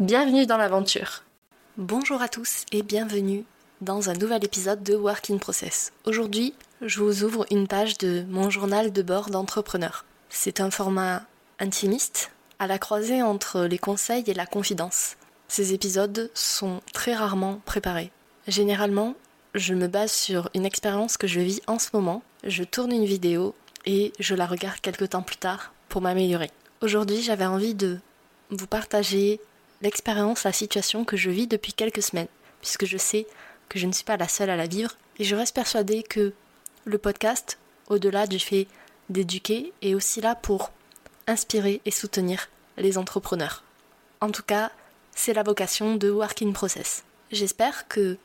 Bienvenue dans l'aventure. Bonjour à tous et bienvenue dans un nouvel épisode de Work in Process. Aujourd'hui, je vous ouvre une page de mon journal de bord d'entrepreneur. C'est un format intimiste, à la croisée entre les conseils et la confidence. Ces épisodes sont très rarement préparés. Généralement, je me base sur une expérience que je vis en ce moment, je tourne une vidéo et je la regarde quelques temps plus tard pour m'améliorer. Aujourd'hui, j'avais envie de vous partager l'expérience, la situation que je vis depuis quelques semaines, puisque je sais que je ne suis pas la seule à la vivre, et je reste persuadée que le podcast, au-delà du fait d'éduquer, est aussi là pour inspirer et soutenir les entrepreneurs. En tout cas, c'est la vocation de Working Process. J'espère que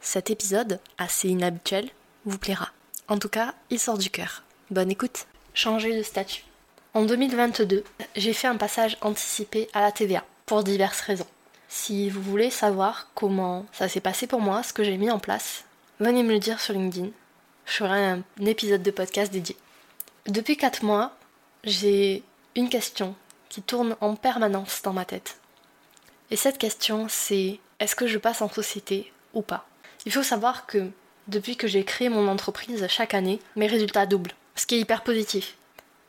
cet épisode, assez inhabituel, vous plaira. En tout cas, il sort du cœur. Bonne écoute. Changer de statut. En 2022, j'ai fait un passage anticipé à la TVA pour diverses raisons. Si vous voulez savoir comment ça s'est passé pour moi, ce que j'ai mis en place, venez me le dire sur LinkedIn. Je ferai un épisode de podcast dédié. Depuis 4 mois, j'ai une question qui tourne en permanence dans ma tête. Et cette question, c'est est-ce que je passe en société ou pas? Il faut savoir que depuis que j'ai créé mon entreprise chaque année, mes résultats doublent, ce qui est hyper positif.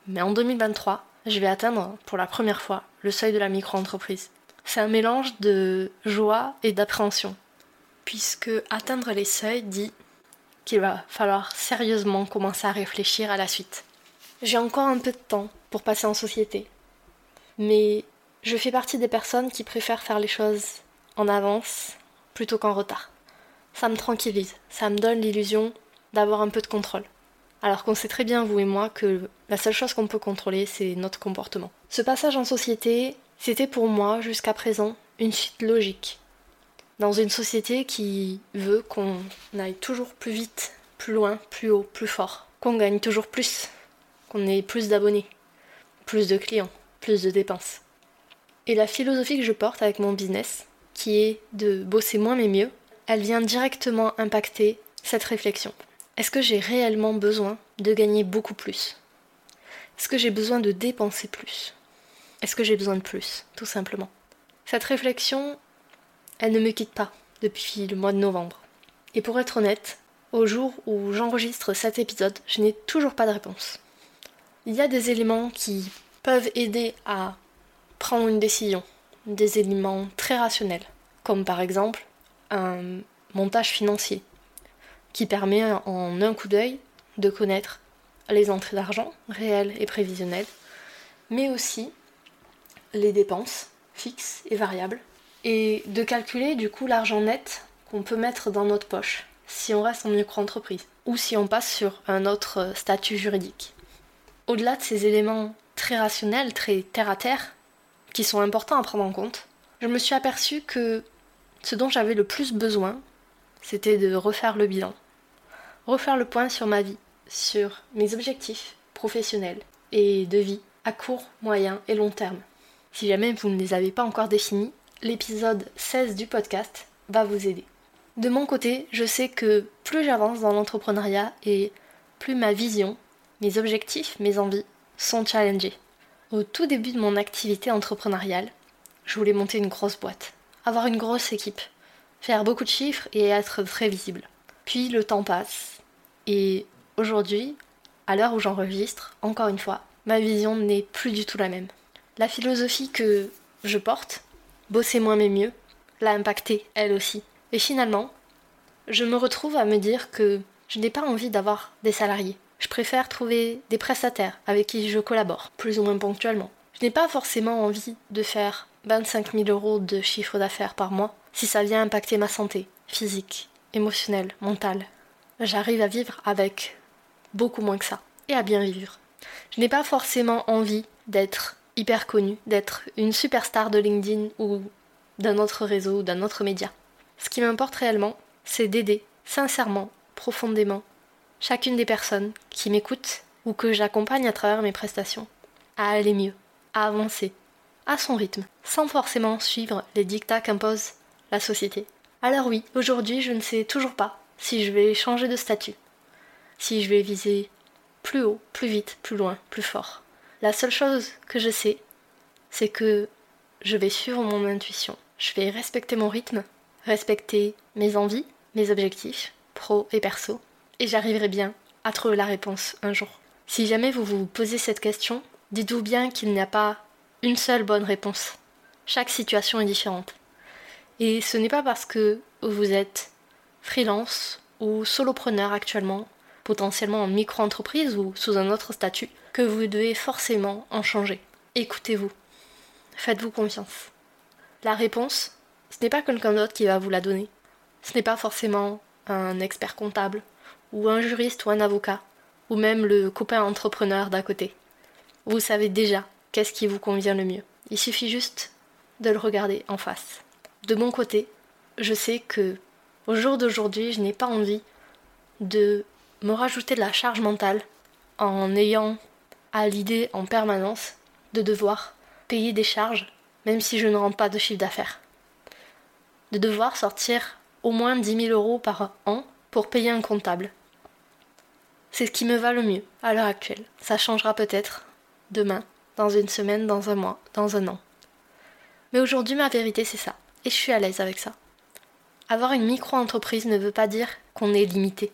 Mais en 2023, je vais atteindre pour la première fois le seuil de la micro-entreprise. C'est un mélange de joie et d'appréhension, puisque atteindre les seuils dit qu'il va falloir sérieusement commencer à réfléchir à la suite. J'ai encore un peu de temps pour passer en société, mais je fais partie des personnes qui préfèrent faire les choses en avance plutôt qu'en retard. Ça me tranquillise, ça me donne l'illusion d'avoir un peu de contrôle. Alors qu'on sait très bien, vous et moi, que la seule chose qu'on peut contrôler, c'est notre comportement. Ce passage en société, c'était pour moi, jusqu'à présent, une suite logique. Dans une société qui veut qu'on aille toujours plus vite, plus loin, plus haut, plus fort, qu'on gagne toujours plus, qu'on ait plus d'abonnés, plus de clients, plus de dépenses. Et la philosophie que je porte avec mon business, qui est de bosser moins mais mieux, elle vient directement impacter cette réflexion. Est-ce que j'ai réellement besoin de gagner beaucoup plus? Est-ce que j'ai besoin de dépenser plus? Est-ce que j'ai besoin de plus, tout simplement? Cette réflexion, elle ne me quitte pas depuis le mois de novembre. Et pour être honnête, au jour où j'enregistre cet épisode, je n'ai toujours pas de réponse. Il y a des éléments qui peuvent aider à prendre une décision, des éléments très rationnels, comme par exemple un montage financier qui permet en un coup d'œil de connaître les entrées d'argent réelles et prévisionnelles, mais aussi les dépenses fixes et variables, et de calculer du coup l'argent net qu'on peut mettre dans notre poche si on reste en micro-entreprise ou si on passe sur un autre statut juridique. Au-delà de ces éléments très rationnels, très terre à terre, qui sont importants à prendre en compte, je me suis aperçue que ce dont j'avais le plus besoin, c'était de refaire le bilan refaire le point sur ma vie, sur mes objectifs professionnels et de vie à court, moyen et long terme. Si jamais vous ne les avez pas encore définis, l'épisode 16 du podcast va vous aider. De mon côté, je sais que plus j'avance dans l'entrepreneuriat et plus ma vision, mes objectifs, mes envies sont challengés. Au tout début de mon activité entrepreneuriale, je voulais monter une grosse boîte, avoir une grosse équipe, faire beaucoup de chiffres et être très visible. Puis le temps passe et aujourd'hui, à l'heure où j'enregistre, encore une fois, ma vision n'est plus du tout la même. La philosophie que je porte, bosser moins mais mieux, l'a impactée elle aussi. Et finalement, je me retrouve à me dire que je n'ai pas envie d'avoir des salariés. Je préfère trouver des prestataires avec qui je collabore, plus ou moins ponctuellement. Je n'ai pas forcément envie de faire 25 000 euros de chiffre d'affaires par mois si ça vient impacter ma santé physique, émotionnelle, mentale, j'arrive à vivre avec beaucoup moins que ça et à bien vivre. Je n'ai pas forcément envie d'être hyper connue, d'être une superstar de LinkedIn ou d'un autre réseau ou d'un autre média. Ce qui m'importe réellement, c'est d'aider, sincèrement, profondément, chacune des personnes qui m'écoutent ou que j'accompagne à travers mes prestations, à aller mieux, à avancer, à son rythme, sans forcément suivre les dictats qu'impose la société. Alors oui, aujourd'hui je ne sais toujours pas si je vais changer de statut, si je vais viser plus haut, plus vite, plus loin, plus fort. La seule chose que je sais, c'est que je vais suivre mon intuition. Je vais respecter mon rythme, respecter mes envies, mes objectifs, pro et perso, et j'arriverai bien à trouver la réponse un jour. Si jamais vous vous posez cette question, dites-vous bien qu'il n'y a pas une seule bonne réponse. Chaque situation est différente. Et ce n'est pas parce que vous êtes freelance ou solopreneur actuellement, potentiellement en micro-entreprise ou sous un autre statut, que vous devez forcément en changer. Écoutez-vous. Faites-vous confiance. La réponse, ce n'est pas quelqu'un d'autre qui va vous la donner. Ce n'est pas forcément un expert comptable, ou un juriste ou un avocat, ou même le copain entrepreneur d'à côté. Vous savez déjà qu'est-ce qui vous convient le mieux. Il suffit juste de le regarder en face. De mon côté, je sais que au jour d'aujourd'hui, je n'ai pas envie de me rajouter de la charge mentale en ayant à l'idée en permanence de devoir payer des charges même si je ne rentre pas de chiffre d'affaires. De devoir sortir au moins 10 000 euros par an pour payer un comptable. C'est ce qui me va le mieux à l'heure actuelle. Ça changera peut-être demain, dans une semaine, dans un mois, dans un an. Mais aujourd'hui, ma vérité, c'est ça. Et je suis à l'aise avec ça. Avoir une micro-entreprise ne veut pas dire qu'on est limité.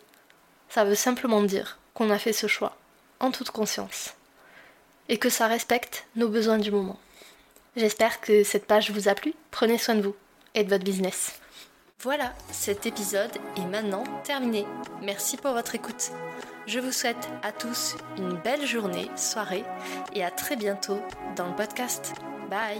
Ça veut simplement dire qu'on a fait ce choix, en toute conscience. Et que ça respecte nos besoins du moment. J'espère que cette page vous a plu. Prenez soin de vous et de votre business. Voilà, cet épisode est maintenant terminé. Merci pour votre écoute. Je vous souhaite à tous une belle journée, soirée et à très bientôt dans le podcast. Bye